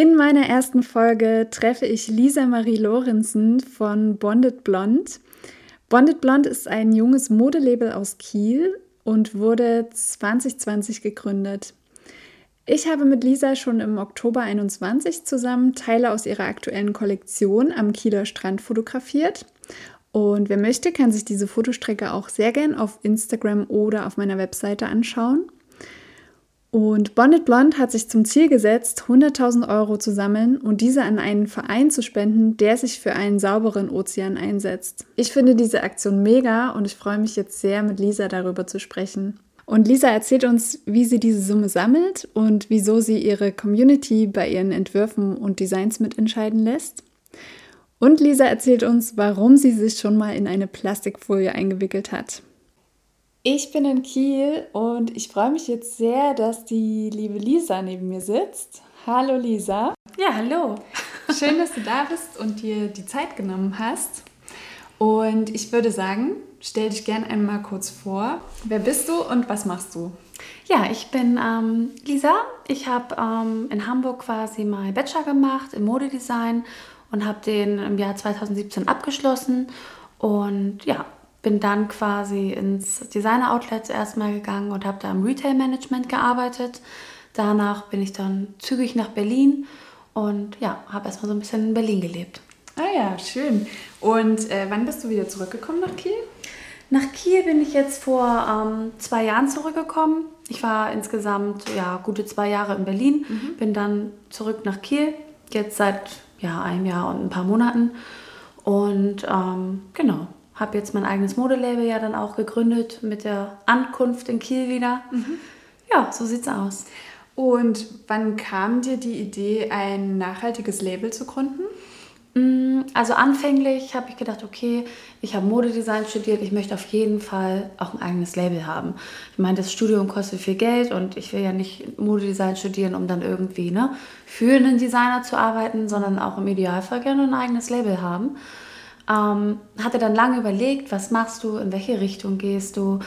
In meiner ersten Folge treffe ich Lisa Marie Lorenzen von Bonded Blonde. Bonded Blonde ist ein junges Modelabel aus Kiel und wurde 2020 gegründet. Ich habe mit Lisa schon im Oktober 21 zusammen Teile aus ihrer aktuellen Kollektion am Kieler Strand fotografiert. Und wer möchte, kann sich diese Fotostrecke auch sehr gern auf Instagram oder auf meiner Webseite anschauen. Und Bonnet Blond hat sich zum Ziel gesetzt, 100.000 Euro zu sammeln und diese an einen Verein zu spenden, der sich für einen sauberen Ozean einsetzt. Ich finde diese Aktion mega und ich freue mich jetzt sehr, mit Lisa darüber zu sprechen. Und Lisa erzählt uns, wie sie diese Summe sammelt und wieso sie ihre Community bei ihren Entwürfen und Designs mitentscheiden lässt. Und Lisa erzählt uns, warum sie sich schon mal in eine Plastikfolie eingewickelt hat. Ich bin in Kiel und ich freue mich jetzt sehr, dass die liebe Lisa neben mir sitzt. Hallo Lisa. Ja, hallo. Schön, dass du da bist und dir die Zeit genommen hast. Und ich würde sagen, stell dich gern einmal kurz vor. Wer bist du und was machst du? Ja, ich bin ähm, Lisa. Ich habe ähm, in Hamburg quasi meinen Bachelor gemacht im Modedesign und habe den im Jahr 2017 abgeschlossen. Und ja, bin dann quasi ins Designer-Outlet erstmal gegangen und habe da im Retail-Management gearbeitet. Danach bin ich dann zügig nach Berlin und ja, habe erstmal so ein bisschen in Berlin gelebt. Ah ja, schön. Und äh, wann bist du wieder zurückgekommen nach Kiel? Nach Kiel bin ich jetzt vor ähm, zwei Jahren zurückgekommen. Ich war insgesamt ja, gute zwei Jahre in Berlin, mhm. bin dann zurück nach Kiel, jetzt seit ja, einem Jahr und ein paar Monaten. Und ähm, genau, habe jetzt mein eigenes Modelabel ja dann auch gegründet mit der Ankunft in Kiel wieder. Mhm. Ja, so sieht's aus. Und wann kam dir die Idee, ein nachhaltiges Label zu gründen? Mm, also anfänglich habe ich gedacht, okay, ich habe Modedesign studiert, ich möchte auf jeden Fall auch ein eigenes Label haben. Ich meine, das Studium kostet viel Geld und ich will ja nicht Modedesign studieren, um dann irgendwie ne, für einen Designer zu arbeiten, sondern auch im Idealfall gerne ein eigenes Label haben. Ähm, hatte dann lange überlegt, was machst du, in welche Richtung gehst du,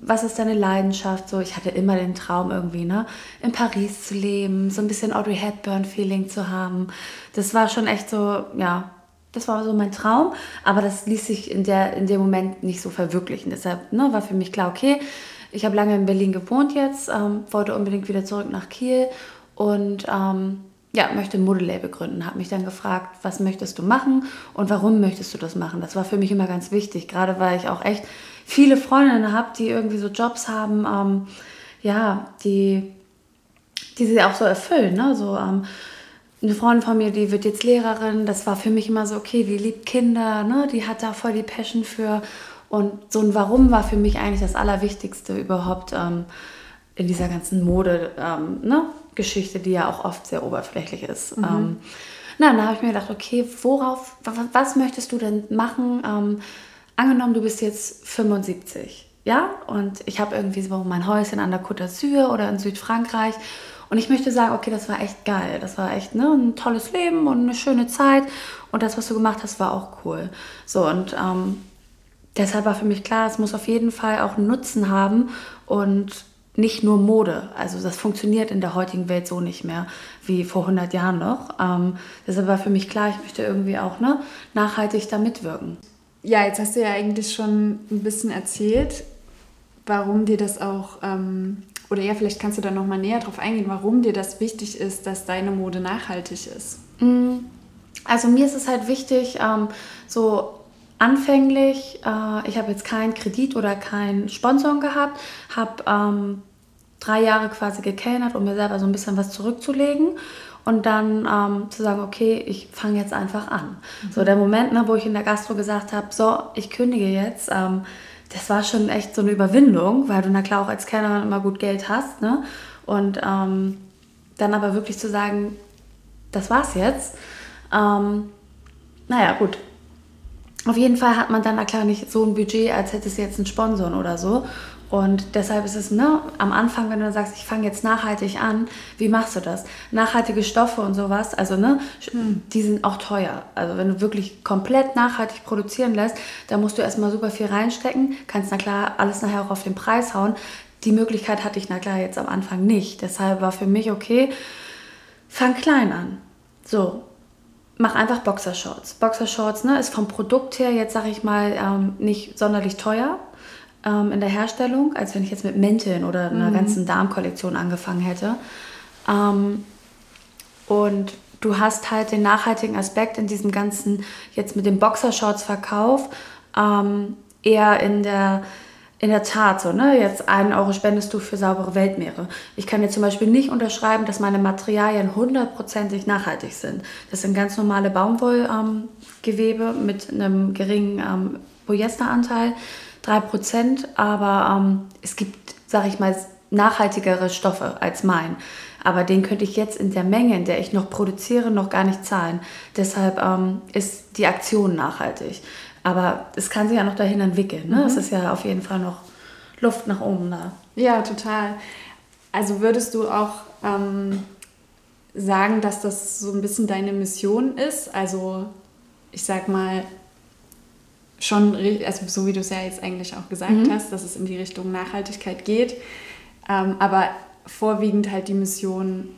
was ist deine Leidenschaft? So, ich hatte immer den Traum irgendwie, ne, in Paris zu leben, so ein bisschen Audrey Hepburn-Feeling zu haben. Das war schon echt so, ja, das war so mein Traum, aber das ließ sich in, der, in dem Moment nicht so verwirklichen. Deshalb ne, war für mich klar, okay, ich habe lange in Berlin gewohnt jetzt, ähm, wollte unbedingt wieder zurück nach Kiel und ähm, ja, möchte ein Modelabel gründen. Habe mich dann gefragt, was möchtest du machen und warum möchtest du das machen? Das war für mich immer ganz wichtig, gerade weil ich auch echt viele Freundinnen habe, die irgendwie so Jobs haben, ähm, ja, die, die sie auch so erfüllen. Ne? So, ähm, eine Freundin von mir, die wird jetzt Lehrerin. Das war für mich immer so, okay, die liebt Kinder, ne? die hat da voll die Passion für. Und so ein Warum war für mich eigentlich das Allerwichtigste überhaupt ähm, in dieser ganzen Mode. Ähm, ne? Geschichte, die ja auch oft sehr oberflächlich ist. Mhm. Ähm, na, dann habe ich mir gedacht, okay, worauf, was möchtest du denn machen? Ähm, angenommen, du bist jetzt 75, ja, und ich habe irgendwie so mein Häuschen an der Côte d'Azur oder in Südfrankreich und ich möchte sagen, okay, das war echt geil, das war echt ne, ein tolles Leben und eine schöne Zeit und das, was du gemacht hast, war auch cool. So und ähm, deshalb war für mich klar, es muss auf jeden Fall auch einen Nutzen haben und nicht nur Mode. Also das funktioniert in der heutigen Welt so nicht mehr wie vor 100 Jahren noch. Ähm, deshalb war für mich klar, ich möchte irgendwie auch ne, nachhaltig da mitwirken. Ja, jetzt hast du ja eigentlich schon ein bisschen erzählt, warum dir das auch, ähm, oder ja, vielleicht kannst du da noch mal näher drauf eingehen, warum dir das wichtig ist, dass deine Mode nachhaltig ist. Mm, also mir ist es halt wichtig, ähm, so anfänglich, äh, ich habe jetzt keinen Kredit oder keinen Sponsor gehabt, habe ähm, drei Jahre quasi gekellnert, um mir selber so ein bisschen was zurückzulegen und dann ähm, zu sagen, okay, ich fange jetzt einfach an. Mhm. So der Moment, ne, wo ich in der Gastro gesagt habe, so, ich kündige jetzt, ähm, das war schon echt so eine Überwindung, weil du na klar auch als Kellnerin immer gut Geld hast, ne? Und ähm, dann aber wirklich zu sagen, das war's jetzt. Ähm, naja, gut, auf jeden Fall hat man dann na klar nicht so ein Budget, als hätte es jetzt einen Sponsor oder so. Und deshalb ist es ne, am Anfang, wenn du sagst, ich fange jetzt nachhaltig an, wie machst du das? Nachhaltige Stoffe und sowas, also ne, hm. die sind auch teuer. Also wenn du wirklich komplett nachhaltig produzieren lässt, da musst du erstmal super viel reinstecken, kannst na klar alles nachher auch auf den Preis hauen. Die Möglichkeit hatte ich na klar jetzt am Anfang nicht. Deshalb war für mich okay, Fang klein an. So, mach einfach Boxershorts. Boxershorts ne, ist vom Produkt her jetzt, sag ich mal, ähm, nicht sonderlich teuer ähm, in der Herstellung, als wenn ich jetzt mit Mänteln oder einer mhm. ganzen Darmkollektion angefangen hätte. Ähm, und du hast halt den nachhaltigen Aspekt in diesem ganzen, jetzt mit dem Boxershorts-Verkauf, ähm, eher in der in der Tat so, ne? Jetzt einen Euro spendest du für saubere Weltmeere. Ich kann jetzt zum Beispiel nicht unterschreiben, dass meine Materialien hundertprozentig nachhaltig sind. Das sind ganz normale Baumwollgewebe ähm, mit einem geringen ähm, Polyesteranteil, 3%, aber ähm, es gibt, sag ich mal, nachhaltigere Stoffe als mein. Aber den könnte ich jetzt in der Menge, in der ich noch produziere, noch gar nicht zahlen. Deshalb ähm, ist die Aktion nachhaltig. Aber es kann sich ja noch dahin entwickeln. Ne? Mhm. Es ist ja auf jeden Fall noch Luft nach oben da. Ja, total. Also würdest du auch ähm, sagen, dass das so ein bisschen deine Mission ist? Also ich sag mal, schon, also so wie du es ja jetzt eigentlich auch gesagt mhm. hast, dass es in die Richtung Nachhaltigkeit geht. Ähm, aber vorwiegend halt die Mission,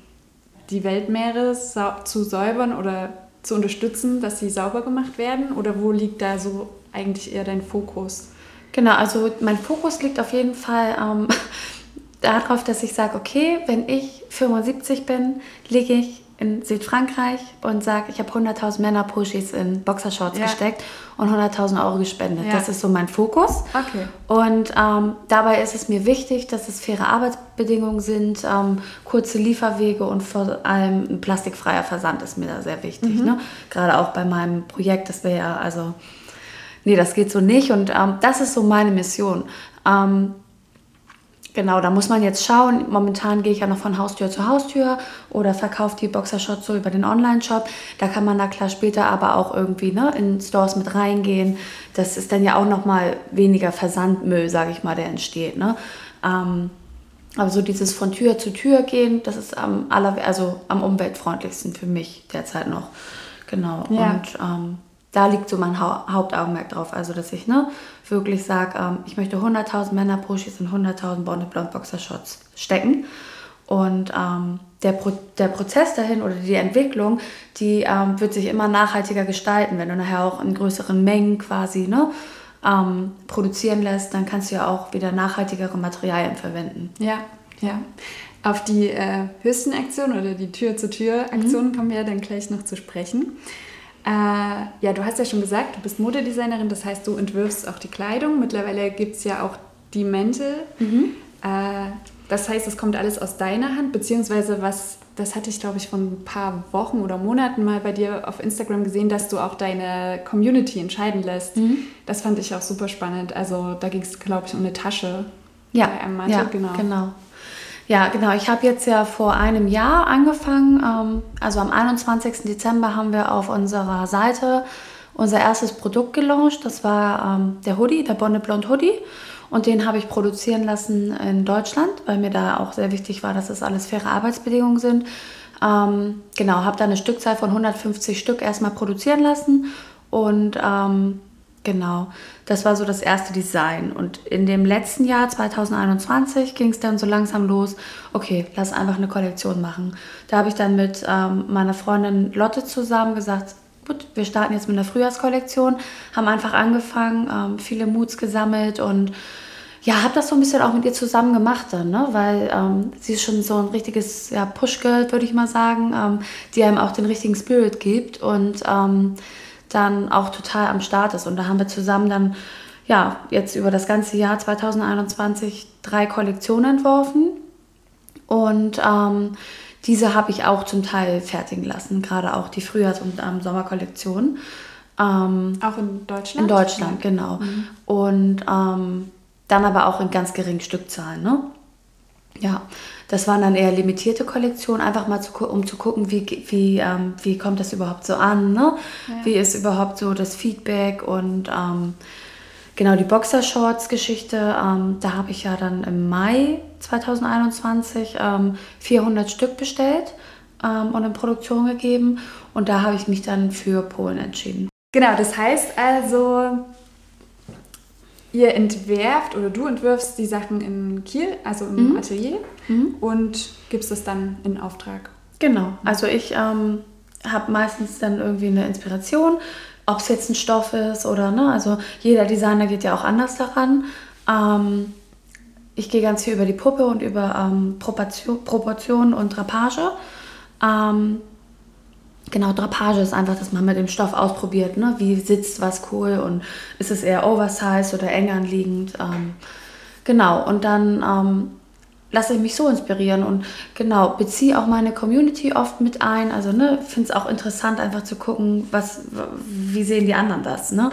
die Weltmeere zu säubern oder zu unterstützen, dass sie sauber gemacht werden? Oder wo liegt da so eigentlich eher dein Fokus? Genau, also mein Fokus liegt auf jeden Fall ähm, darauf, dass ich sage, okay, wenn ich 75 bin, lege ich in Südfrankreich und sage, ich habe 100.000 Männer-Pushis in Boxershorts ja. gesteckt und 100.000 Euro gespendet. Ja. Das ist so mein Fokus. Okay. Und ähm, dabei ist es mir wichtig, dass es faire Arbeitsbedingungen sind, ähm, kurze Lieferwege und vor allem ein plastikfreier Versand ist mir da sehr wichtig. Mhm. Ne? Gerade auch bei meinem Projekt, das wäre ja, also, nee, das geht so nicht. Und ähm, das ist so meine Mission. Ähm, Genau, da muss man jetzt schauen. Momentan gehe ich ja noch von Haustür zu Haustür oder verkaufe die Boxershot so über den Online-Shop. Da kann man da klar später aber auch irgendwie ne, in Stores mit reingehen. Das ist dann ja auch nochmal weniger Versandmüll, sage ich mal, der entsteht. Ne? Ähm, aber so dieses von Tür zu Tür gehen, das ist am, aller, also am umweltfreundlichsten für mich derzeit noch. Genau. Ja. Und ähm, da liegt so mein ha Hauptaugenmerk drauf. Also, dass ich ne, wirklich sage, ähm, ich möchte 100.000 Männer-Pushis in 100.000 Bonnet Blond Boxershots stecken. Und ähm, der, Pro der Prozess dahin oder die Entwicklung, die ähm, wird sich immer nachhaltiger gestalten. Wenn du nachher auch in größeren Mengen quasi ne, ähm, produzieren lässt, dann kannst du ja auch wieder nachhaltigere Materialien verwenden. Ja, ja. Auf die äh, Aktion oder die Tür-zu-Tür-Aktion mhm. kommen wir ja dann gleich noch zu sprechen. Äh, ja, du hast ja schon gesagt, du bist Modedesignerin, das heißt, du entwirfst auch die Kleidung. Mittlerweile gibt es ja auch die Mäntel. Mhm. Äh, das heißt, es kommt alles aus deiner Hand, beziehungsweise was, das hatte ich, glaube ich, vor ein paar Wochen oder Monaten mal bei dir auf Instagram gesehen, dass du auch deine Community entscheiden lässt. Mhm. Das fand ich auch super spannend. Also da ging es, glaube ich, um eine Tasche. Ja, ja genau. genau. Ja, genau. Ich habe jetzt ja vor einem Jahr angefangen. Ähm, also am 21. Dezember haben wir auf unserer Seite unser erstes Produkt gelauncht. Das war ähm, der Hoodie, der Bonne Blond Hoodie. Und den habe ich produzieren lassen in Deutschland, weil mir da auch sehr wichtig war, dass das alles faire Arbeitsbedingungen sind. Ähm, genau, habe da eine Stückzahl von 150 Stück erstmal produzieren lassen und ähm, Genau, das war so das erste Design. Und in dem letzten Jahr, 2021, ging es dann so langsam los, okay, lass einfach eine Kollektion machen. Da habe ich dann mit ähm, meiner Freundin Lotte zusammen gesagt, gut, wir starten jetzt mit einer Frühjahrskollektion, haben einfach angefangen, ähm, viele Moods gesammelt und ja, habe das so ein bisschen auch mit ihr zusammen gemacht dann, ne? weil ähm, sie ist schon so ein richtiges ja, Push-Girl, würde ich mal sagen, ähm, die einem auch den richtigen Spirit gibt und ähm, dann auch total am Start ist. Und da haben wir zusammen dann, ja, jetzt über das ganze Jahr 2021 drei Kollektionen entworfen. Und ähm, diese habe ich auch zum Teil fertigen lassen, gerade auch die Frühjahrs- und ähm, Sommerkollektion. Ähm, auch in Deutschland? In Deutschland, genau. Mhm. Und ähm, dann aber auch in ganz geringen Stückzahlen. Ne? Ja, das waren dann eher limitierte Kollektionen, einfach mal zu, um zu gucken, wie, wie, ähm, wie kommt das überhaupt so an, ne? Ja. wie ist überhaupt so das Feedback und ähm, genau die Boxershorts-Geschichte, ähm, da habe ich ja dann im Mai 2021 400 ähm, Stück bestellt ähm, und in Produktion gegeben und da habe ich mich dann für Polen entschieden. Genau, das heißt also, ihr entwerft oder du entwirfst die Sachen in Kiel, also im mhm. Atelier mhm. und gibst es dann in Auftrag. Genau. Also ich ähm, habe meistens dann irgendwie eine Inspiration, ob es jetzt ein Stoff ist oder, ne, also jeder Designer geht ja auch anders daran. Ähm, ich gehe ganz viel über die Puppe und über ähm, Proportion, Proportion und Drapage. Ähm, genau, Drapage ist einfach, dass man mit dem Stoff ausprobiert, ne? wie sitzt was cool und ist es eher oversized oder eng anliegend. Ähm, genau, und dann ähm, lasse ich mich so inspirieren und genau, beziehe auch meine Community oft mit ein. Also ne, finde es auch interessant, einfach zu gucken, was, wie sehen die anderen das. Ne?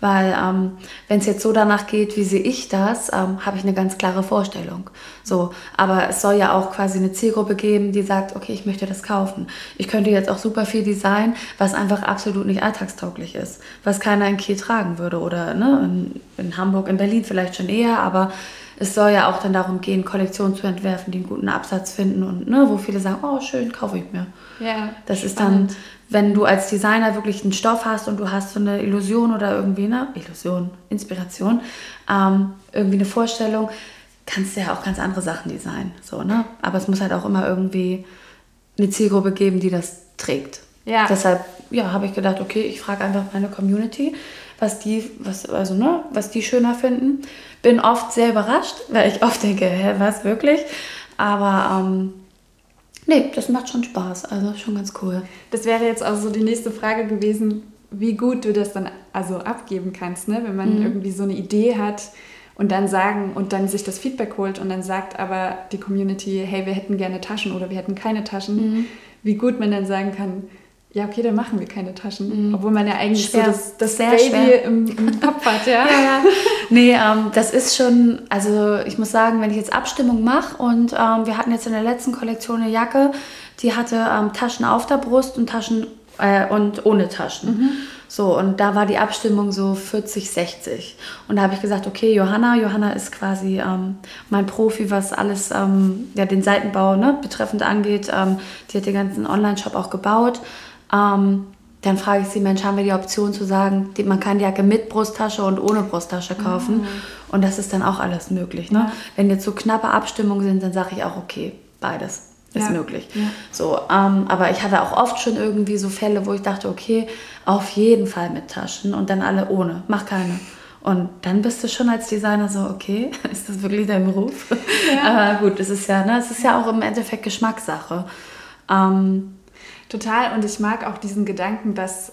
Weil ähm, wenn es jetzt so danach geht, wie sehe ich das, ähm, habe ich eine ganz klare Vorstellung. So, aber es soll ja auch quasi eine Zielgruppe geben, die sagt, okay, ich möchte das kaufen. Ich könnte jetzt auch super viel Design, was einfach absolut nicht alltagstauglich ist, was keiner in Kiel tragen würde oder ne, in, in Hamburg, in Berlin vielleicht schon eher, aber es soll ja auch dann darum gehen, Kollektionen zu entwerfen, die einen guten Absatz finden und ne, wo viele sagen, oh schön, kaufe ich mir. Ja, das spannend. ist dann, wenn du als Designer wirklich einen Stoff hast und du hast so eine Illusion oder irgendwie eine Illusion, Inspiration, ähm, irgendwie eine Vorstellung, kannst du ja auch ganz andere Sachen designen. So, ne? Aber es muss halt auch immer irgendwie eine Zielgruppe geben, die das trägt. Ja. Deshalb ja, habe ich gedacht, okay, ich frage einfach meine Community, was die, was, also, ne, was die schöner finden. Bin oft sehr überrascht, weil ich oft denke, hä, was wirklich? Aber ähm, nee, das macht schon Spaß. Also schon ganz cool. Das wäre jetzt auch so die nächste Frage gewesen, wie gut du das dann also abgeben kannst, ne? wenn man mhm. irgendwie so eine Idee hat und dann sagen und dann sich das Feedback holt und dann sagt aber die Community, hey, wir hätten gerne Taschen oder wir hätten keine Taschen. Mhm. Wie gut man dann sagen kann, ja, okay, dann machen wir keine Taschen. Mhm. Obwohl man ja eigentlich schwer. so das, das Baby im, im, Kopf hat, ja. ja, ja. Nee, ähm, das ist schon, also ich muss sagen, wenn ich jetzt Abstimmung mache und ähm, wir hatten jetzt in der letzten Kollektion eine Jacke, die hatte ähm, Taschen auf der Brust und Taschen äh, und ohne Taschen. Mhm. So, und da war die Abstimmung so 40, 60. Und da habe ich gesagt, okay, Johanna, Johanna ist quasi ähm, mein Profi, was alles, ähm, ja, den Seitenbau ne, betreffend angeht. Ähm, die hat den ganzen Online-Shop auch gebaut. Ähm, dann frage ich sie, Mensch, haben wir die Option zu sagen, die, man kann die Jacke mit Brusttasche und ohne Brusttasche kaufen. Mhm. Und das ist dann auch alles möglich. Ne? Ja. Wenn jetzt so knappe Abstimmungen sind, dann sage ich auch, okay, beides ist ja. möglich. Ja. So, ähm, aber ich hatte auch oft schon irgendwie so Fälle, wo ich dachte, okay, auf jeden Fall mit Taschen und dann alle ohne, mach keine. Und dann bist du schon als Designer so, okay, ist das wirklich dein Beruf? Ja. aber gut, es ist ja, ne, es ist ja auch im Endeffekt Geschmackssache. Ähm, Total. Und ich mag auch diesen Gedanken, dass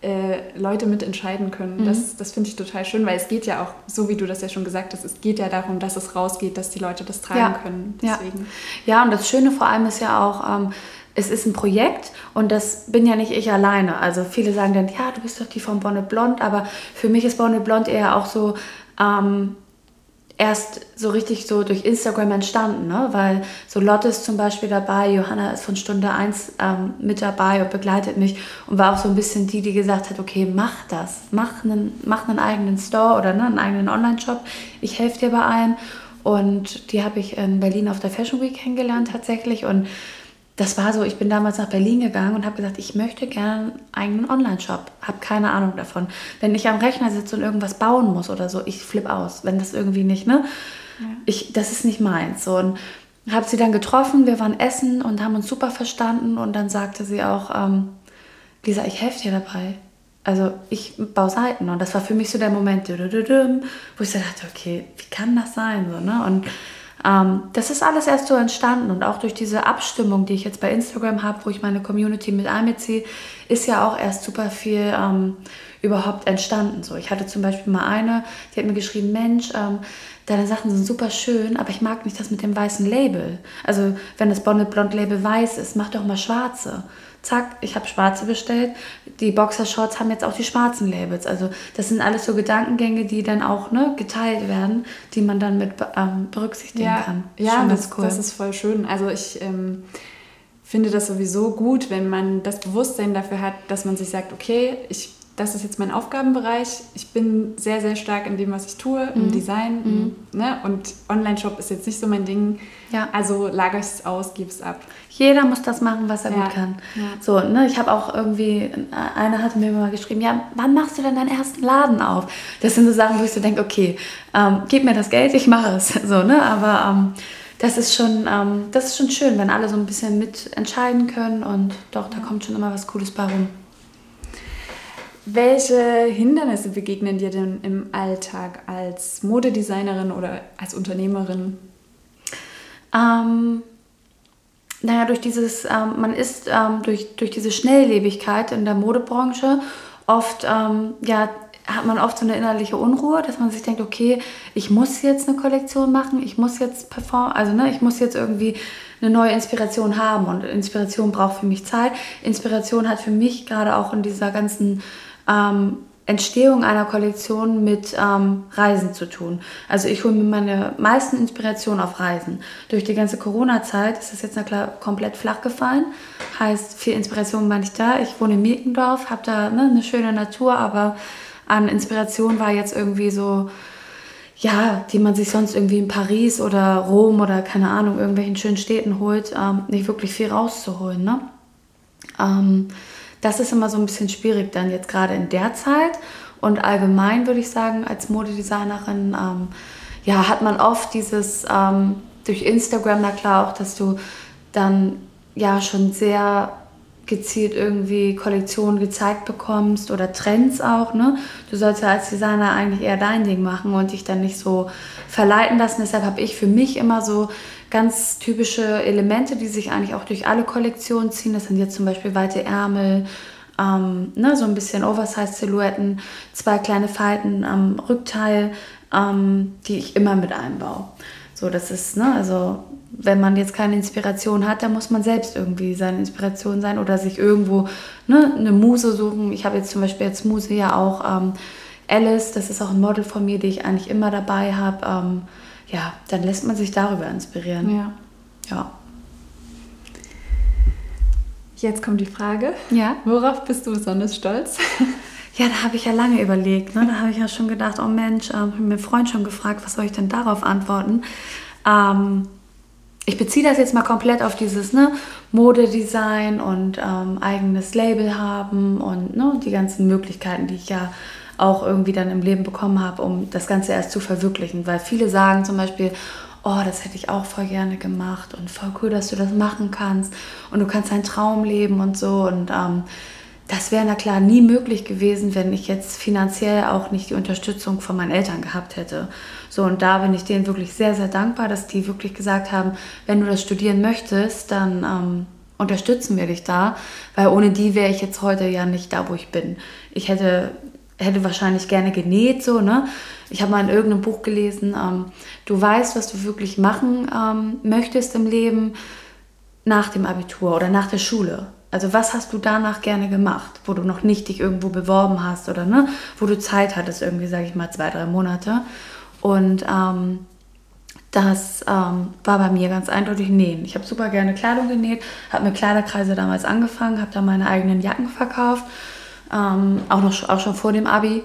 äh, Leute mitentscheiden können. Mhm. Das, das finde ich total schön, weil es geht ja auch, so wie du das ja schon gesagt hast, es geht ja darum, dass es rausgeht, dass die Leute das tragen ja. können. Deswegen. Ja. ja, und das Schöne vor allem ist ja auch, ähm, es ist ein Projekt und das bin ja nicht ich alleine. Also viele sagen dann, ja, du bist doch die von Bonnet Blond, aber für mich ist Bonnet Blond eher auch so, ähm, erst so richtig so durch Instagram entstanden, ne? weil so Lotte ist zum Beispiel dabei, Johanna ist von Stunde 1 ähm, mit dabei und begleitet mich und war auch so ein bisschen die, die gesagt hat, okay, mach das, mach einen, mach einen eigenen Store oder ne, einen eigenen Online-Shop, ich helfe dir bei allem. Und die habe ich in Berlin auf der Fashion Week kennengelernt tatsächlich. Und das war so, ich bin damals nach Berlin gegangen und habe gesagt, ich möchte gerne einen eigenen Online-Shop. Habe keine Ahnung davon. Wenn ich am Rechner sitze und irgendwas bauen muss oder so, ich flippe aus. Wenn das irgendwie nicht, ne? Ja. Ich, das ist nicht meins. So, und habe sie dann getroffen, wir waren essen und haben uns super verstanden. Und dann sagte sie auch, ähm, Lisa, ich helfe dir dabei. Also ich baue Seiten. Und das war für mich so der Moment, wo ich so dachte, okay, wie kann das sein? So, ne? Und ähm, das ist alles erst so entstanden und auch durch diese Abstimmung, die ich jetzt bei Instagram habe, wo ich meine Community mit einbeziehe, ist ja auch erst super viel ähm, überhaupt entstanden. So, ich hatte zum Beispiel mal eine, die hat mir geschrieben, Mensch, ähm, deine Sachen sind super schön, aber ich mag nicht das mit dem weißen Label. Also wenn das Bonnet Blond Label weiß ist, mach doch mal schwarze zack, ich habe schwarze bestellt. Die Boxershorts haben jetzt auch die schwarzen Labels. Also das sind alles so Gedankengänge, die dann auch ne, geteilt werden, die man dann mit ähm, berücksichtigen ja, kann. Ja, das, cool. das ist voll schön. Also ich ähm, finde das sowieso gut, wenn man das Bewusstsein dafür hat, dass man sich sagt, okay, ich das ist jetzt mein Aufgabenbereich. Ich bin sehr, sehr stark in dem, was ich tue, im mhm. Design. Mhm. Ne? Und Online-Shop ist jetzt nicht so mein Ding. Ja. Also lagere ich es aus, gebe es ab. Jeder muss das machen, was er ja. gut kann. Ja. So, ne? Ich habe auch irgendwie, einer hatte mir mal geschrieben, ja, wann machst du denn deinen ersten Laden auf? Das sind so Sachen, wo ich so denke, okay, ähm, gib mir das Geld, ich mache es. So, ne? Aber ähm, das ist schon, ähm, das ist schon schön, wenn alle so ein bisschen mitentscheiden können und doch, da kommt schon immer was Cooles bei rum. Welche Hindernisse begegnen dir denn im Alltag als Modedesignerin oder als Unternehmerin? Ähm, naja, durch dieses, ähm, man ist ähm, durch, durch diese Schnelllebigkeit in der Modebranche oft, ähm, ja, hat man oft so eine innerliche Unruhe, dass man sich denkt, okay, ich muss jetzt eine Kollektion machen, ich muss jetzt performen, also ne, ich muss jetzt irgendwie eine neue Inspiration haben und Inspiration braucht für mich Zeit. Inspiration hat für mich gerade auch in dieser ganzen ähm, Entstehung einer Kollektion mit ähm, Reisen zu tun. Also ich hole mir meine meisten Inspirationen auf Reisen. Durch die ganze Corona-Zeit ist das jetzt na klar komplett flach gefallen. Heißt, viel Inspiration war nicht da. Ich wohne in Mirkendorf, habe da ne, eine schöne Natur, aber an Inspiration war jetzt irgendwie so, ja, die man sich sonst irgendwie in Paris oder Rom oder keine Ahnung, irgendwelchen schönen Städten holt, ähm, nicht wirklich viel rauszuholen. Ne? Ähm, das ist immer so ein bisschen schwierig dann jetzt gerade in der Zeit. Und allgemein würde ich sagen, als Modedesignerin, ähm, ja, hat man oft dieses, ähm, durch Instagram, na klar auch, dass du dann ja schon sehr gezielt irgendwie Kollektionen gezeigt bekommst oder Trends auch. Ne? Du sollst ja als Designer eigentlich eher dein Ding machen und dich dann nicht so verleiten lassen. Deshalb habe ich für mich immer so ganz typische Elemente, die sich eigentlich auch durch alle Kollektionen ziehen. Das sind jetzt zum Beispiel weite Ärmel, ähm, ne, so ein bisschen Oversize-Silhouetten, zwei kleine Falten am Rückteil, ähm, die ich immer mit einbaue. So, das ist, ne, also wenn man jetzt keine Inspiration hat, dann muss man selbst irgendwie seine Inspiration sein oder sich irgendwo ne, eine Muse suchen. Ich habe jetzt zum Beispiel als Muse ja auch ähm, Alice, das ist auch ein Model von mir, die ich eigentlich immer dabei habe. Ähm, ja, dann lässt man sich darüber inspirieren. Ja. Ja. Jetzt kommt die Frage. Ja. Worauf bist du besonders stolz? Ja, da habe ich ja lange überlegt. Ne? Da habe ich ja schon gedacht, oh Mensch, ähm, habe mir Freund schon gefragt, was soll ich denn darauf antworten? Ähm, ich beziehe das jetzt mal komplett auf dieses ne, Modedesign und ähm, eigenes Label haben und ne, die ganzen Möglichkeiten, die ich ja auch irgendwie dann im Leben bekommen habe, um das Ganze erst zu verwirklichen. Weil viele sagen zum Beispiel, oh, das hätte ich auch voll gerne gemacht und voll cool, dass du das machen kannst und du kannst deinen Traum leben und so. Und ähm, das wäre na klar nie möglich gewesen, wenn ich jetzt finanziell auch nicht die Unterstützung von meinen Eltern gehabt hätte. So, und da bin ich denen wirklich sehr, sehr dankbar, dass die wirklich gesagt haben, wenn du das studieren möchtest, dann ähm, unterstützen wir dich da, weil ohne die wäre ich jetzt heute ja nicht da, wo ich bin. Ich hätte hätte wahrscheinlich gerne genäht, so, ne? Ich habe mal in irgendeinem Buch gelesen, ähm, du weißt, was du wirklich machen ähm, möchtest im Leben nach dem Abitur oder nach der Schule. Also was hast du danach gerne gemacht, wo du noch nicht dich irgendwo beworben hast oder ne, wo du Zeit hattest, irgendwie, sage ich mal, zwei, drei Monate. Und ähm, das ähm, war bei mir ganz eindeutig Nähen. Ich habe super gerne Kleidung genäht, habe mit Kleiderkreise damals angefangen, habe da meine eigenen Jacken verkauft ähm, auch, noch, auch schon vor dem Abi.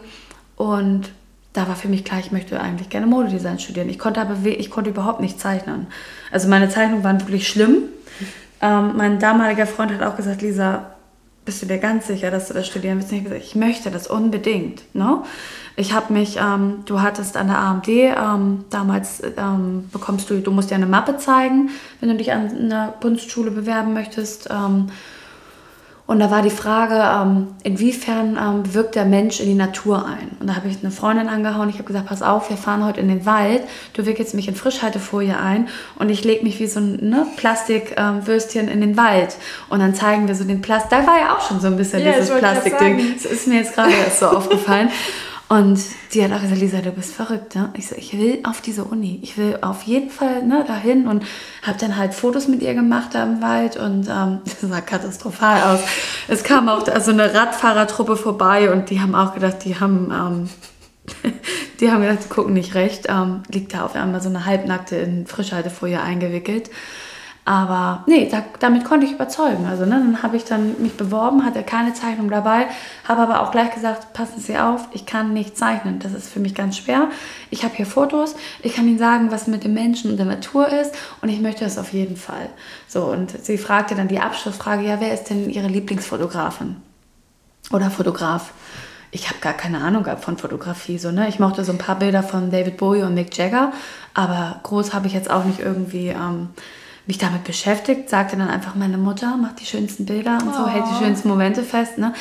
Und da war für mich klar, ich möchte eigentlich gerne Modedesign studieren. Ich konnte aber ich konnte überhaupt nicht zeichnen. Also meine Zeichnungen waren wirklich schlimm. Ähm, mein damaliger Freund hat auch gesagt, Lisa, bist du dir ganz sicher, dass du das studieren willst? Ich gesagt, ich möchte das unbedingt. Ne? Ich habe mich, ähm, du hattest an der AMD, ähm, damals ähm, bekommst du, du musst dir eine Mappe zeigen, wenn du dich an einer Kunstschule bewerben möchtest. Und da war die Frage, ähm, inwiefern ähm, wirkt der Mensch in die Natur ein? Und da habe ich eine Freundin angehauen. Ich habe gesagt, pass auf, wir fahren heute in den Wald. Du wickelst mich in Frischhaltefolie ein und ich lege mich wie so ein ne, Plastikwürstchen ähm, in den Wald. Und dann zeigen wir so den Plastik. Da war ja auch schon so ein bisschen ja, dieses Plastikding. Das ist mir jetzt gerade erst so aufgefallen. Und die hat auch gesagt, Lisa, du bist verrückt. Ne? Ich so, ich will auf diese Uni. Ich will auf jeden Fall ne, dahin und habe dann halt Fotos mit ihr gemacht da im Wald und ähm, das sah katastrophal aus. Es kam auch also eine Radfahrertruppe vorbei und die haben auch gedacht, die haben, ähm, die haben gedacht, die gucken nicht recht. Ähm, liegt da auf einmal so eine halbnackte in Frischhaltefolie eingewickelt. Aber nee, da, damit konnte ich überzeugen. Also ne, dann habe ich dann mich beworben, hatte keine Zeichnung dabei, habe aber auch gleich gesagt, passen Sie auf, ich kann nicht zeichnen. Das ist für mich ganz schwer. Ich habe hier Fotos, ich kann Ihnen sagen, was mit dem Menschen und der Natur ist und ich möchte das auf jeden Fall. So, und sie fragte dann die Abschlussfrage, ja, wer ist denn Ihre Lieblingsfotografin? Oder Fotograf? ich habe gar keine Ahnung gehabt von Fotografie. So, ne? Ich mochte so ein paar Bilder von David Bowie und Mick Jagger, aber groß habe ich jetzt auch nicht irgendwie ähm, mich damit beschäftigt. Sagte dann einfach meine Mutter, macht die schönsten Bilder und so, hält die Oh. schönsten Momente fest. Ne?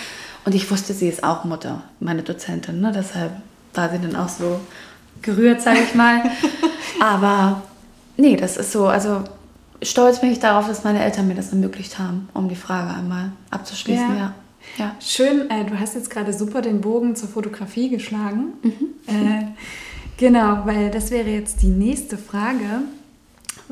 Und ich wusste, sie ist auch Mutter, meine Dozentin. Ne? Deshalb war sie dann auch so gerührt, sage ich mal. aber nee, das ist so, also stolz bin ich darauf, dass meine Eltern mir das ermöglicht haben, um die Frage einmal abzuschließen. Ja. Ja. ja. Schön, äh, du hast jetzt gerade super den Bogen zur Fotografie geschlagen. Äh, genau, weil das wäre jetzt die nächste Frage.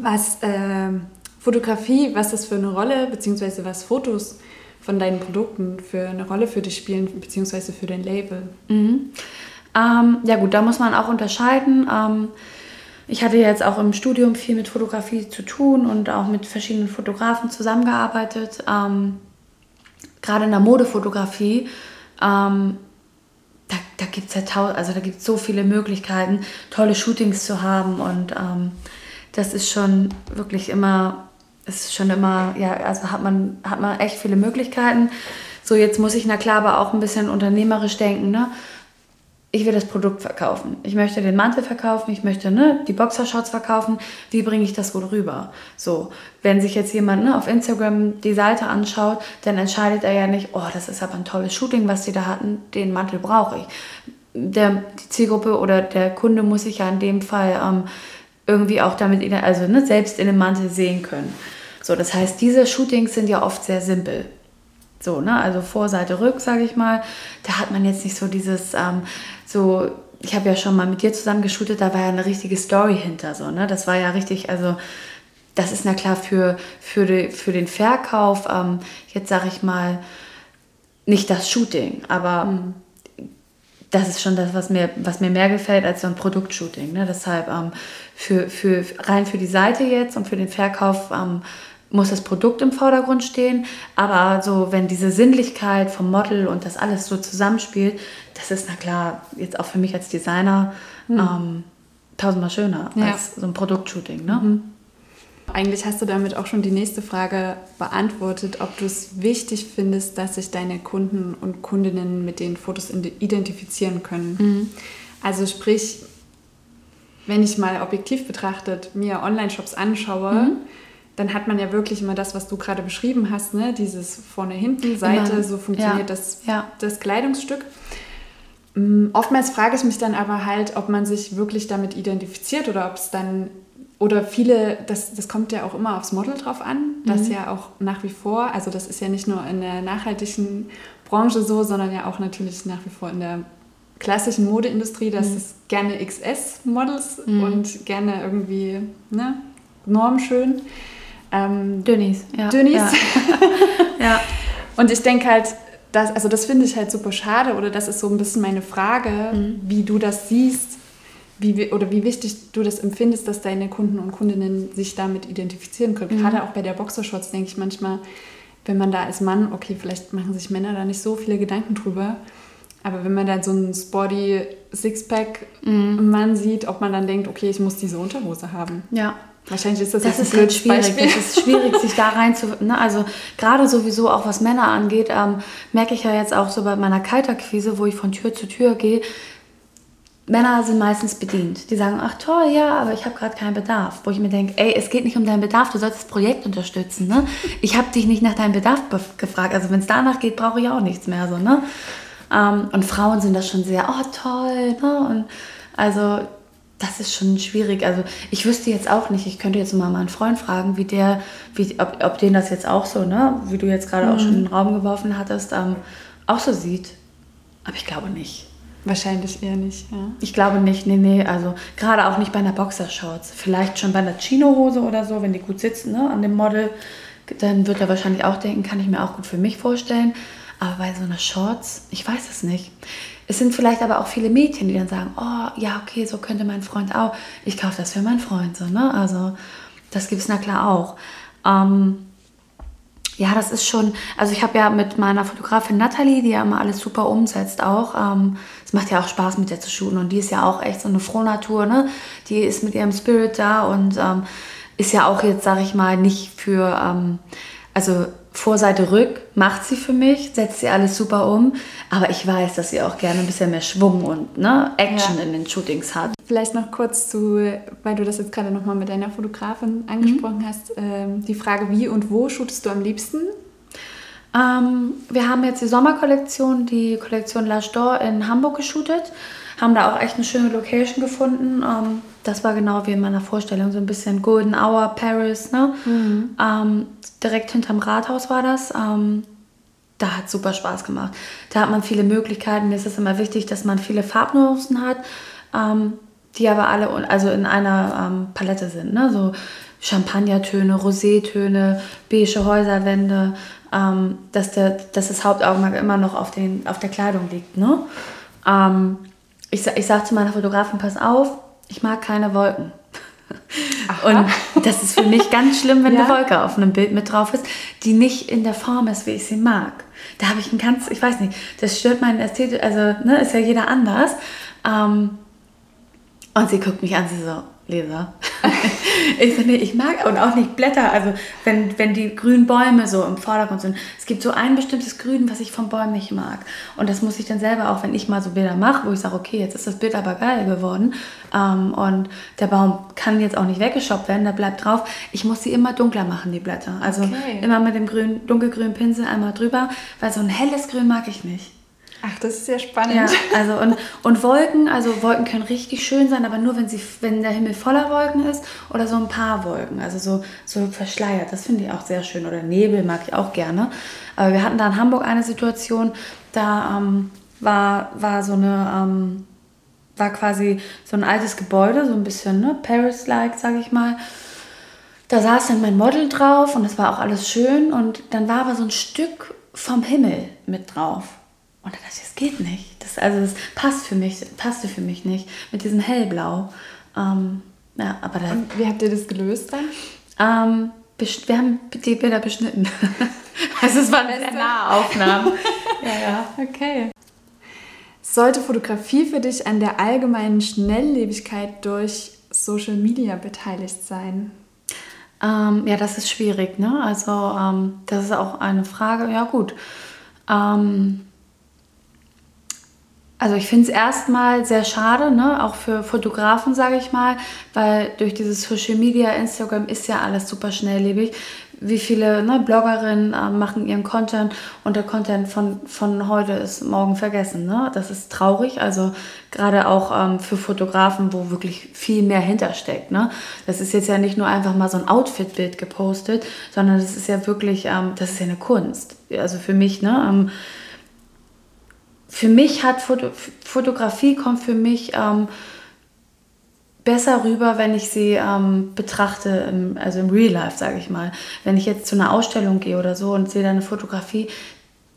Was äh, Fotografie, was das für eine Rolle, beziehungsweise was Fotos von deinen Produkten für eine Rolle für dich spielen, beziehungsweise für dein Label. Mhm. Ähm, ja gut, da muss man auch unterscheiden. Ähm, ich hatte jetzt auch im Studium viel mit Fotografie zu tun und auch mit verschiedenen Fotografen zusammengearbeitet. Ähm, Gerade in der Modefotografie, ähm, da, da gibt es ja also da gibt's so viele Möglichkeiten, tolle Shootings zu haben und ähm, das ist schon wirklich immer, ist schon immer, ja, also hat man, hat man echt viele Möglichkeiten. So, jetzt muss ich na klar aber auch ein bisschen unternehmerisch denken, ne? Ich will das Produkt verkaufen. Ich möchte den Mantel verkaufen, ich möchte ne, die Boxershorts verkaufen. Wie bringe ich das gut rüber? So, wenn sich jetzt jemand ne, auf Instagram die Seite anschaut, dann entscheidet er ja nicht, oh, das ist aber ein tolles Shooting, was die da hatten, den Mantel brauche ich. Der, die Zielgruppe oder der Kunde muss sich ja in dem Fall ähm, irgendwie auch damit, also ne, selbst in dem Mantel sehen können. So, das heißt, diese Shootings sind ja oft sehr simpel. So, ne, also Vorseite, Rück, sage ich mal. Da hat man jetzt nicht so dieses, ähm, so, ich habe ja schon mal mit dir zusammen geshootet, da war ja eine richtige Story hinter, so, ne? Das war ja richtig, also das ist na klar für, für, die, für den Verkauf, ähm, jetzt sage ich mal, nicht das Shooting, aber das ist schon das, was mir, was mir mehr gefällt als so ein Produktshooting. Ne? Deshalb ähm, für, für, rein für die Seite jetzt und für den Verkauf ähm, muss das Produkt im Vordergrund stehen. Aber so, wenn diese Sinnlichkeit vom Model und das alles so zusammenspielt, das ist na klar jetzt auch für mich als Designer ähm, tausendmal schöner Ja. als so ein Produktshooting. Ne? Eigentlich hast du damit auch schon die nächste Frage beantwortet, ob du es wichtig findest, dass sich deine Kunden und Kundinnen mit den Fotos ide- identifizieren können. Also sprich, wenn ich mal objektiv betrachtet mir Online-Shops anschaue, dann hat man ja wirklich immer das, was du gerade beschrieben hast, ne? dieses vorne, hinten, Seite, Immer. so funktioniert Ja. das, Ja. das Kleidungsstück. Mm, Oftmals frage ich mich dann aber halt, ob man sich wirklich damit identifiziert oder ob es dann, oder viele, das, das kommt ja auch immer aufs Model drauf an, das ja auch nach wie vor, also das ist ja nicht nur in der nachhaltigen Branche so, sondern ja auch natürlich nach wie vor in der klassischen Modeindustrie, dass es gerne XS-Models und gerne irgendwie ne, normschön. Ähm, Dönnies. Ja. Dönnies. Ja. ja. und ich denke halt, das, also das finde ich halt super schade oder das ist so ein bisschen meine Frage, wie du das siehst, wie, wi- oder wie wichtig du das empfindest, dass deine Kunden und Kundinnen sich damit identifizieren können. Gerade auch bei der Boxershorts denke ich manchmal, wenn man da als Mann, okay, vielleicht machen sich Männer da nicht so viele Gedanken drüber, aber wenn man dann so einen sporty Sixpack-Mann sieht, ob man dann denkt, okay, ich muss diese Unterhose haben. ja. Wahrscheinlich ist das, Das ist halt schwierig. Beispiel. Das ist schwierig, sich da rein zu. Ne? Also gerade sowieso auch was Männer angeht, ähm, merke ich ja jetzt auch so bei meiner Kaltakquise, wo ich von Tür zu Tür gehe. Männer sind meistens bedient. Die sagen, ach toll, ja, aber ich habe gerade keinen Bedarf. Wo ich mir denke, ey, es geht nicht um deinen Bedarf, du sollst das Projekt unterstützen. Ne? Ich habe dich nicht nach deinem Bedarf gefragt. Also wenn es danach geht, brauche ich auch nichts mehr. So, ne? Ähm, und Frauen sind das schon sehr, oh toll. Ne? Und also das ist schon schwierig. Also ich wüsste jetzt auch nicht, ich könnte jetzt mal meinen Freund fragen, wie der, wie, ob, ob den das jetzt auch so, ne, wie du jetzt gerade auch schon in den Raum geworfen hattest, ähm, auch so sieht. Aber ich glaube nicht. Wahrscheinlich eher nicht, ja. Ich glaube nicht, nee, nee, also gerade auch nicht bei einer Boxershorts. Vielleicht schon bei einer Chino-Hose oder so, wenn die gut sitzen, ne, an dem Model, dann wird er wahrscheinlich auch denken, kann ich mir auch gut für mich vorstellen. Aber bei so einer Shorts, ich weiß es nicht. Es sind vielleicht aber auch viele Mädchen, die dann sagen, oh, ja, okay, so könnte mein Freund auch. Ich kaufe das für meinen Freund, so, ne? Also, das gibt es na klar auch. Ähm, ja, das ist schon, also ich habe ja mit meiner Fotografin Nathalie, die ja immer alles super umsetzt auch, ähm, es macht ja auch Spaß mit der zu shooten und die ist ja auch echt so eine Frohnatur, ne? Die ist mit ihrem Spirit da und ähm, ist ja auch jetzt, sage ich mal, nicht für, ähm, also Vorseite rück macht sie für mich, setzt sie alles super um. Aber ich weiß, dass sie auch gerne ein bisschen mehr Schwung und ne, Action ja. in den Shootings hat. Vielleicht noch kurz zu, weil du das jetzt gerade nochmal mit deiner Fotografin angesprochen mhm. hast, ähm, die Frage, wie und wo shootest du am liebsten? Ähm, wir haben jetzt die Sommerkollektion, die Kollektion L'Age d'Or in Hamburg geshootet haben da auch echt eine schöne Location gefunden. Ähm, das war genau wie in meiner Vorstellung, so ein bisschen Golden Hour Paris, ne? Mhm. Ähm, direkt hinterm Rathaus war das. Ähm, da hat super Spaß gemacht. Da hat man viele Möglichkeiten. Mir ist es immer wichtig, dass man viele Farbnuancen hat, ähm, die aber alle also in einer ähm, Palette sind. Ne? So Champagnertöne, Rosétöne, beige Häuserwände, ähm, dass, der, dass das Hauptaugenmerk immer noch auf, den, auf der Kleidung liegt. Ne? Ähm, ich, ich sage zu meiner Fotografin, pass auf, ich mag keine Wolken. Aha. Und das ist für mich ganz schlimm, wenn ja. eine Wolke auf einem Bild mit drauf ist, die nicht in der Form ist, wie ich sie mag. Da habe ich ein ganz, ich weiß nicht, das stört meinen Ästhetik, also ne, ist ja jeder anders. Ähm, und sie guckt mich an, sie so, Leser. ich nee, ich mag und auch nicht Blätter. Also wenn, wenn die grünen Bäume so im Vordergrund sind. Es gibt so ein bestimmtes Grün, was ich vom Bäumen nicht mag. Und das muss ich dann selber auch, wenn ich mal so Bilder mache, wo ich sage, okay, jetzt ist das Bild aber geil geworden. Ähm, und der Baum kann jetzt auch nicht weggeschoppt werden, der bleibt drauf. Ich muss sie immer dunkler machen, die Blätter. Also okay. immer mit dem grün, dunkelgrünen Pinsel einmal drüber, weil so ein helles Grün mag ich nicht. Ach, das ist sehr spannend. Ja, also und, und Wolken, also Wolken können richtig schön sein, aber nur wenn sie, wenn der Himmel voller Wolken ist oder so ein paar Wolken, also so, so verschleiert. Das finde ich auch sehr schön. Oder Nebel mag ich auch gerne. Aber wir hatten da in Hamburg eine Situation, da ähm, war, war so eine, ähm, war quasi so ein altes Gebäude, so ein bisschen ne, Paris-like, sage ich mal. Da saß dann mein Model drauf und es war auch alles schön und dann war aber so ein Stück vom Himmel mit drauf. Und dann dachte ich, das geht nicht. Das, also das passt für mich, passte für mich nicht mit diesem Hellblau. Ähm, ja, aber da, Und wie habt ihr das gelöst dann? Ähm, wir haben die Bilder beschnitten. also es waren sehr nahe Aufnahmen. ja, ja. Okay. Sollte Fotografie für dich an der allgemeinen Schnelllebigkeit durch Social Media beteiligt sein? Ähm, ja, das ist schwierig. Ne? Also ähm, das ist auch eine Frage. Ja gut. Ähm, also ich finde es erstmal sehr schade, ne? auch für Fotografen, sage ich mal, weil durch dieses Social Media, Instagram ist ja alles super schnelllebig. Wie viele ne, Bloggerinnen äh, machen ihren Content und der Content von, von heute ist morgen vergessen. Ne? Das ist traurig, also gerade auch ähm, für Fotografen, wo wirklich viel mehr hintersteckt. Ne? Das ist jetzt ja nicht nur einfach mal so ein Outfit-Bild gepostet, sondern das ist ja wirklich, ähm, das ist ja eine Kunst. Also für mich, ne? Ähm, für mich hat Foto, Fotografie kommt für mich ähm, besser rüber, wenn ich sie ähm, betrachte, im, also im Real Life, sage ich mal. Wenn ich jetzt zu einer Ausstellung gehe oder so und sehe da eine Fotografie,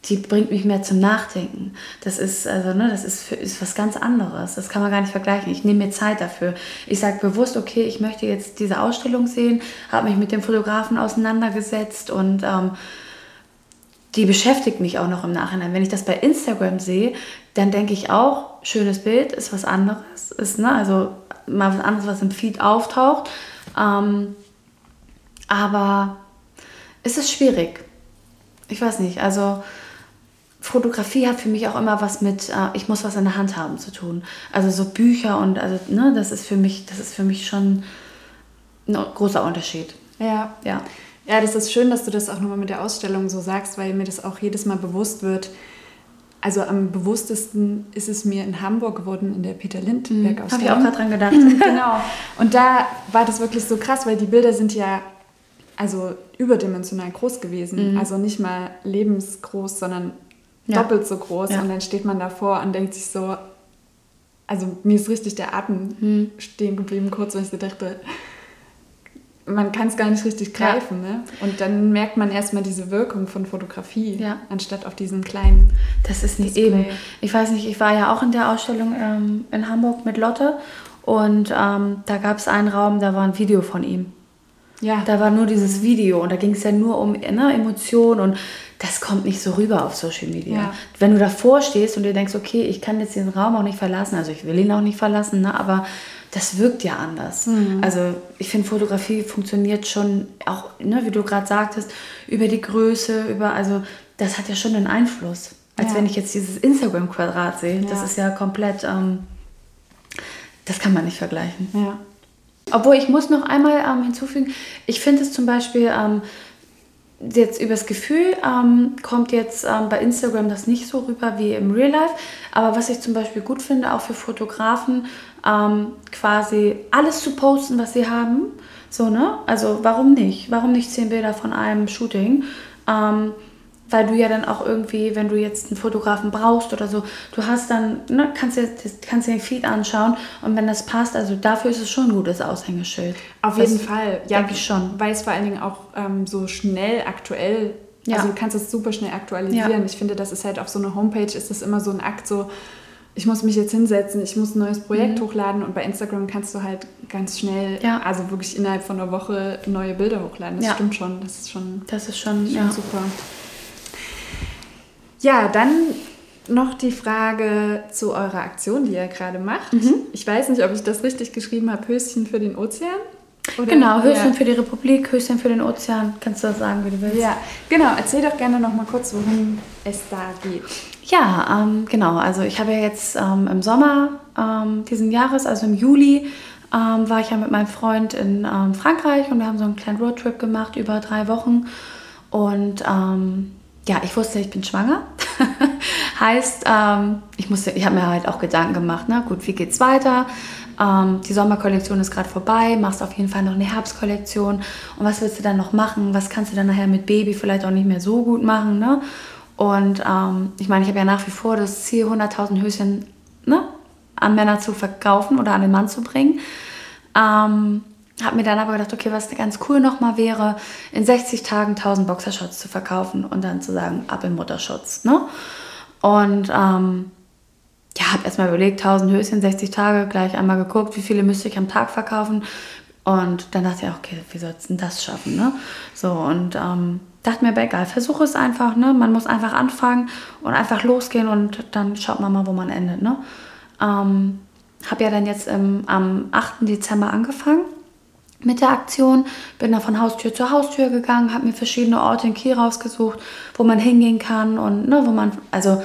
die bringt mich mehr zum Nachdenken. Das ist also, ne, das ist, für, ist was ganz anderes. Das kann man gar nicht vergleichen. Ich nehme mir Zeit dafür. Ich sage bewusst, okay, ich möchte jetzt diese Ausstellung sehen, habe mich mit dem Fotografen auseinandergesetzt und ähm, die beschäftigt mich auch noch im Nachhinein. Wenn ich das bei Instagram sehe, dann denke ich auch, schönes Bild ist was anderes. Ist, ne, also mal was anderes, was im Feed auftaucht. Ähm, aber es ist schwierig. Ich weiß nicht. Also Fotografie hat für mich auch immer was mit, äh, ich muss was in der Hand haben zu tun. Also so Bücher und also, ne, das ist für mich, das ist für mich schon ein großer Unterschied. Ja. Ja. Ja, das ist schön, dass du das auch nochmal mit der Ausstellung so sagst, weil mir das auch jedes Mal bewusst wird. Also am bewusstesten ist es mir in Hamburg geworden, in der Peter Lindbergh mhm. Habe ich auch gerade dran gedacht. genau. Und da war das wirklich so krass, weil die Bilder sind ja also überdimensional groß gewesen. Mhm. Also nicht mal lebensgroß, sondern ja. doppelt so groß. Ja. Und dann steht man davor und denkt sich so, also mir ist richtig der Atem mhm. stehen geblieben, kurz, weil ich so dachte, man kann es gar nicht richtig greifen. Ja. Ne? Und dann merkt man erstmal diese Wirkung von Fotografie, ja. anstatt auf diesen kleinen. Das ist nicht Display. eben. Ich weiß nicht, ich war ja auch in der Ausstellung ähm, in Hamburg mit Lotte und ähm, da gab es einen Raum, da war ein Video von ihm. Ja. Da war nur dieses Video und da ging es ja nur um ne, Emotionen und das kommt nicht so rüber auf Social Media. Ja. Wenn du davor stehst und dir denkst, okay, ich kann jetzt diesen Raum auch nicht verlassen, also ich will ihn auch nicht verlassen, ne, aber das wirkt ja anders. Mhm. Also ich finde, Fotografie funktioniert schon auch, ne, wie du gerade sagtest, über die Größe, über, also das hat ja schon einen Einfluss. Als ja. wenn ich jetzt dieses Instagram-Quadrat sehe. Ja. Das ist ja komplett, ähm, das kann man nicht vergleichen. Ja. Obwohl ich muss noch einmal ähm, hinzufügen, ich finde es zum Beispiel ähm, jetzt übers Gefühl ähm, kommt jetzt ähm, bei Instagram das nicht so rüber wie im Real Life. Aber was ich zum Beispiel gut finde, auch für Fotografen, ähm, quasi alles zu posten, was sie haben. So, ne? Also warum nicht? Warum nicht zehn Bilder von einem Shooting? Weil du ja dann auch irgendwie, wenn du jetzt einen Fotografen brauchst oder so, du hast dann, ne, kannst dir, kannst dir den Feed anschauen und wenn das passt, also dafür ist es schon ein gutes Aushängeschild. Auf das jeden Fall, ja, denke ich schon. Weil es vor allen Dingen auch ähm, so schnell aktuell, ja. also du kannst es super schnell aktualisieren. Ja. Ich finde, das ist halt auf so einer Homepage ist das immer so ein Akt so, ich muss mich jetzt hinsetzen, ich muss ein neues Projekt mhm. hochladen und bei Instagram kannst du halt ganz schnell, ja. also wirklich innerhalb von einer Woche neue Bilder hochladen. Das ja. stimmt schon, das ist schon, das ist schon, schon ja. super. Ja, dann noch die Frage zu eurer Aktion, die ihr gerade macht. Mhm. Ich weiß nicht, ob ich das richtig geschrieben habe, Höschen für den Ozean. Oder? Genau, Höschen ja. für die Republik, Höschen für den Ozean. Kannst du das sagen, wie du willst? Ja, genau. Erzähl doch gerne noch mal kurz, worum es da geht. Ja, ähm, genau. Also ich habe ja jetzt ähm, im Sommer ähm, diesen Jahres, also im Juli, ähm, war ich ja mit meinem Freund in ähm, Frankreich und wir haben so einen kleinen Roadtrip gemacht über drei Wochen. Und ähm, ja, ich wusste, ich bin schwanger. heißt, ähm, ich, ich habe mir halt auch Gedanken gemacht, na gut, wie geht's weiter? Ähm, die Sommerkollektion ist gerade vorbei, machst auf jeden Fall noch eine Herbstkollektion. Und was willst du dann noch machen? Was kannst du dann nachher mit Baby vielleicht auch nicht mehr so gut machen? Ne? Und ähm, ich meine, ich habe ja nach wie vor das Ziel, 100.000 Höschen ne, an Männer zu verkaufen oder an den Mann zu bringen. Ähm, habe mir dann aber gedacht, okay, was ganz cool nochmal wäre, in 60 Tagen 1000 Boxershorts zu verkaufen und dann zu sagen, ab in Mutterschutz. Ne? Und ähm, ja, habe erstmal überlegt, 1000 Höschen, 60 Tage, gleich einmal geguckt, wie viele müsste ich am Tag verkaufen. Und dann dachte ich, okay, wie sollst du denn das schaffen? Ne? So, und ähm, dachte mir, egal, versuche es einfach. Ne? Man muss einfach anfangen und einfach losgehen und dann schaut man mal, wo man endet. Ne? Ähm, habe ja dann jetzt im, am 8. Dezember angefangen mit der Aktion. Bin da von Haustür zu Haustür gegangen, habe mir verschiedene Orte in Kiel rausgesucht, wo man hingehen kann und ne, wo man, also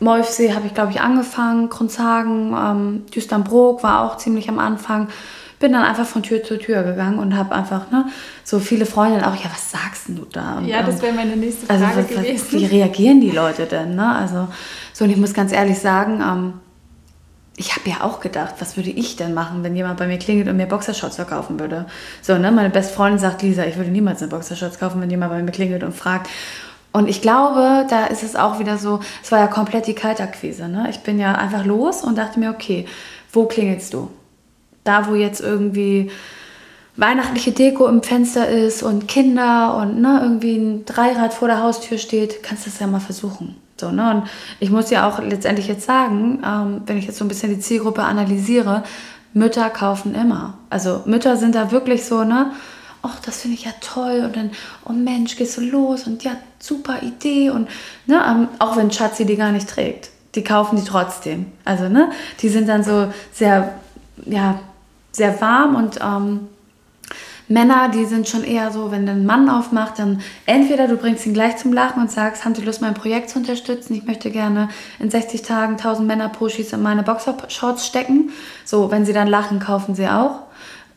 Molfsee habe ich glaube ich angefangen, Grundshagen, ähm, Düsternbrook war auch ziemlich am Anfang. Bin dann einfach von Tür zu Tür gegangen und habe einfach ne, so viele Freundinnen auch, ja, was sagst du da? Und, ja, das wäre meine nächste also Frage also, gewesen. Wie reagieren die Leute denn? Ne? Also so, und ich muss ganz ehrlich sagen, ähm, ich habe ja auch gedacht, was würde ich denn machen, wenn jemand bei mir klingelt und mir Boxershorts verkaufen würde? So, ne, meine beste Freundin sagt, Lisa, ich würde niemals eine Boxershorts kaufen, wenn jemand bei mir klingelt und fragt. Und ich glaube, da ist es auch wieder so, es war ja komplett die Kaltakquise. Ne? Ich bin ja einfach los und dachte mir, okay, wo klingelst du? Da, wo jetzt irgendwie weihnachtliche Deko im Fenster ist und Kinder und ne, irgendwie ein Dreirad vor der Haustür steht, kannst du das ja mal versuchen. So, ne? Und ich muss ja auch letztendlich jetzt sagen, ähm, wenn ich jetzt so ein bisschen die Zielgruppe analysiere, Mütter kaufen immer. Also Mütter sind da wirklich so, ne? ach, das finde ich ja toll und dann, oh Mensch, gehst du los und ja, super Idee und, ne, ähm, auch wenn Schatzi die gar nicht trägt, die kaufen die trotzdem. Also, ne, die sind dann so sehr, ja, sehr warm und ähm, Männer, die sind schon eher so, wenn ein Mann aufmacht, dann entweder du bringst ihn gleich zum Lachen und sagst, haben Sie Lust, mein Projekt zu unterstützen? Ich möchte gerne in 60 Tagen 1000 Männer-Pushis in meine Boxershorts stecken. So, wenn sie dann lachen, kaufen sie auch.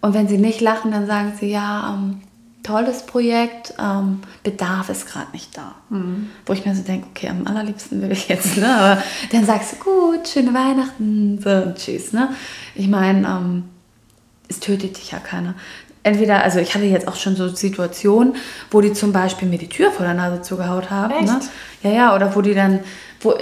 Und wenn sie nicht lachen, dann sagen sie, ja, ähm, tolles Projekt, ähm, Bedarf ist gerade nicht da. Mhm. Wo ich mir so denke, okay, am allerliebsten will ich jetzt, ne? Aber dann sagst du, gut, schöne Weihnachten, so, tschüss, ne? Ich meine, ähm, es tötet dich ja keiner entweder, also ich hatte jetzt auch schon so Situationen, wo die zum Beispiel mir die Tür vor der Nase zugehaut haben. Ne? Echt? Ne? Ja, ja, oder wo die dann, wo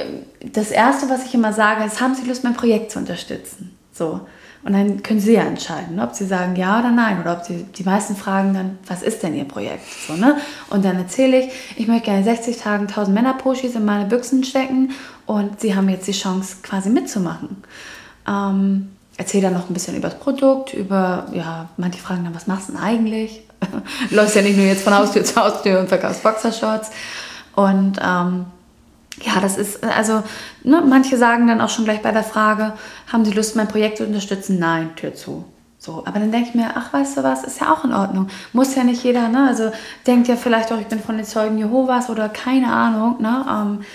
das Erste, was ich immer sage, ist, haben Sie Lust, mein Projekt zu unterstützen? So. Und dann können Sie ja entscheiden, ob Sie sagen ja oder nein. Oder ob Sie, die meisten fragen dann, was ist denn Ihr Projekt? So, ne? Und dann erzähle ich, ich möchte gerne 60 Tagen 1000 Männer-Poschis in meine Büchsen stecken und Sie haben jetzt die Chance, quasi mitzumachen. Ähm, erzähle dann noch ein bisschen über das Produkt, über, ja, manche fragen dann, was machst du denn eigentlich? Läufst ja nicht nur jetzt von Haustür zu Haustür und verkaufst Boxershorts. Und ähm, ja, das ist, also, ne, manche sagen dann auch schon gleich bei der Frage, haben Sie Lust, mein Projekt zu unterstützen? Nein, Tür zu. So, aber dann denke ich mir, ach, weißt du was, ist ja auch in Ordnung. Muss ja nicht jeder, ne? Also denkt ja vielleicht auch, ich bin von den Zeugen Jehovas oder keine Ahnung, ne? Ähm,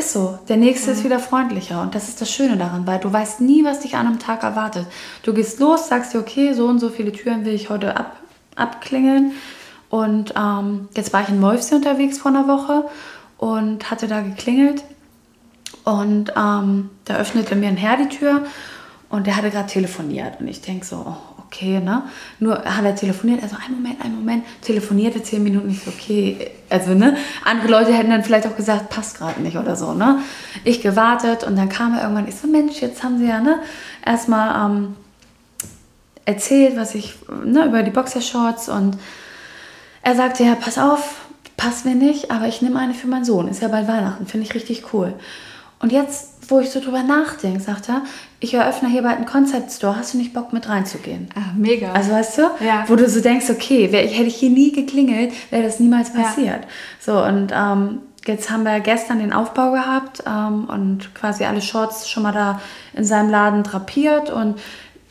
ist so. Der nächste ja. ist wieder freundlicher und das ist das Schöne daran, weil du weißt nie, was dich an einem Tag erwartet. Du gehst los, sagst dir, okay, so und so viele Türen will ich heute ab, abklingeln. Und ähm, jetzt war ich in Wolfsee unterwegs vor einer Woche und hatte da geklingelt. Und ähm, da öffnete mir ein Herr die Tür und der hatte gerade telefoniert. Und ich denke so, oh, okay, ne? Nur hat er telefoniert, also ein Moment, ein Moment, telefonierte zehn Minuten, nicht so, okay. Also, ne? Andere Leute hätten dann vielleicht auch gesagt, passt gerade nicht oder so, ne? Ich gewartet und dann kam er irgendwann, ich so, Mensch, jetzt haben sie ja, ne? Erstmal ähm, erzählt, was ich, ne, über die Boxershorts und er sagte, ja, pass auf, passt mir nicht, aber ich nehme eine für meinen Sohn, ist ja bald Weihnachten, finde ich richtig cool. Und jetzt wo ich so drüber nachdenke, sagt er, ich eröffne hier bald einen Concept Store, hast du nicht Bock mit reinzugehen? Ah, mega. Also weißt du, ja. wo du so denkst, okay, wär, hätte ich hier nie geklingelt, wäre das niemals passiert. Ja. So und ähm, jetzt haben wir gestern den Aufbau gehabt ähm, und quasi alle Shorts schon mal da in seinem Laden drapiert und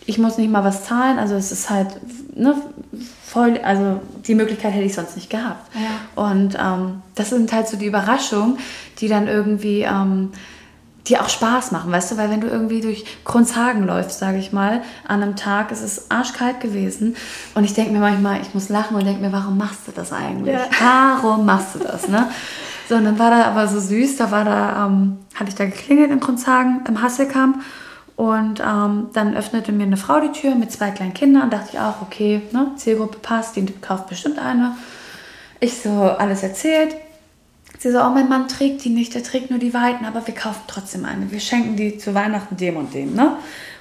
ich muss nicht mal was zahlen, also es ist halt ne, voll, also die Möglichkeit hätte ich sonst nicht gehabt. Ja. Und ähm, das sind halt so die Überraschungen, die dann irgendwie ähm, die auch Spaß machen, weißt du, weil wenn du irgendwie durch Kronshagen läufst, sage ich mal, an einem Tag, es ist arschkalt gewesen und ich denke mir manchmal, ich muss lachen und denke mir, warum machst du das eigentlich? Ja. Warum machst du das, ne? So, und dann war da aber so süß, da war da, ähm, hatte ich da geklingelt in Kronshagen im Hasselkamp und ähm, dann öffnete mir eine Frau die Tür mit zwei kleinen Kindern und dachte ich auch, okay, ne, Zielgruppe passt, die kauft bestimmt eine. Ich so alles erzählt Sie so, oh, mein Mann trägt die nicht, der trägt nur die Weiten, aber wir kaufen trotzdem eine. Wir schenken die zu Weihnachten dem und dem, ne?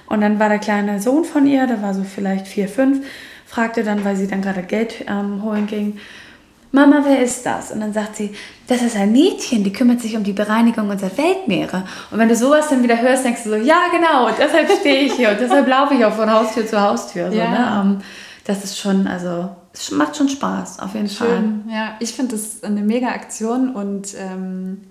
Und dann war der kleine Sohn von ihr, der war so vielleicht vier, fünf, fragte dann, weil sie dann gerade Geld ähm, holen ging, Mama, wer ist das? Und dann sagt sie, das ist ein Mädchen, die kümmert sich um die Bereinigung unserer Weltmeere. Und wenn du sowas dann wieder hörst, denkst du so, ja genau, deshalb stehe ich hier und deshalb laufe ich auch von Haustür zu Haustür. So, ja. ne? Ähm, das ist schon, also macht schon Spaß, auf jeden Schön. Fall. Ja, ich finde das eine mega Aktion und ähm,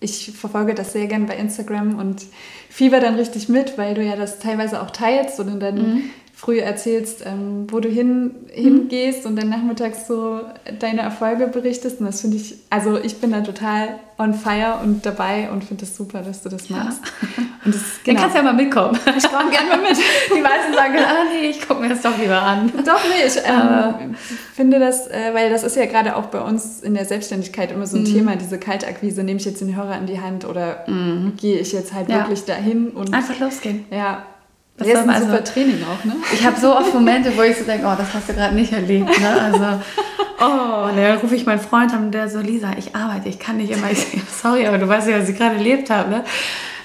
ich verfolge das sehr gern bei Instagram und fieber dann richtig mit, weil du ja das teilweise auch teilst und dann mhm früh erzählst, ähm, wo du hin, hingehst und dann nachmittags so deine Erfolge berichtest. Und das finde ich, also ich bin da total on fire und dabei und finde es das super, dass du das machst. Ja. Und das, genau. Dann kannst du ja mal mitkommen. Ich komme gerne mal mit. Die meisten sagen, ah nee, ich gucke mir das doch lieber an. Doch, nee, ich ähm, finde das, äh, weil das ist ja gerade auch bei uns in der Selbstständigkeit immer so ein mhm. Thema, diese Kaltakquise, nehme ich jetzt den Hörer in die Hand oder mhm. gehe ich jetzt halt ja. wirklich dahin und... Einfach losgehen. Ja, das ist ein also, super Training auch, ne? Ich habe so oft Momente, wo ich so denke, oh, das hast du gerade nicht erlebt, ne? Also, oh, und dann rufe ich meinen Freund an und der so, Lisa, ich arbeite, ich kann nicht immer, ich sage, sorry, aber du weißt ja, was ich gerade erlebt habe, ne?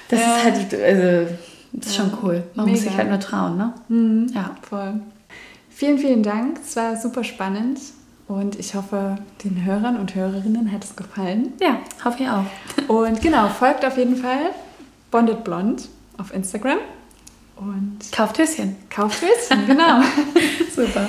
Das ja. ist halt, also, das ist ja. schon cool. Man Mega. muss sich halt nur trauen, ne? Mhm. Ja. Voll. Vielen, vielen Dank. Es war super spannend. Und ich hoffe, den Hörern und Hörerinnen hat es gefallen. Ja, hoffe ich auch. Und genau, folgt auf jeden Fall Bonded Blond auf Instagram. Und kauft Höschen. Kauft Höschen, genau. Super.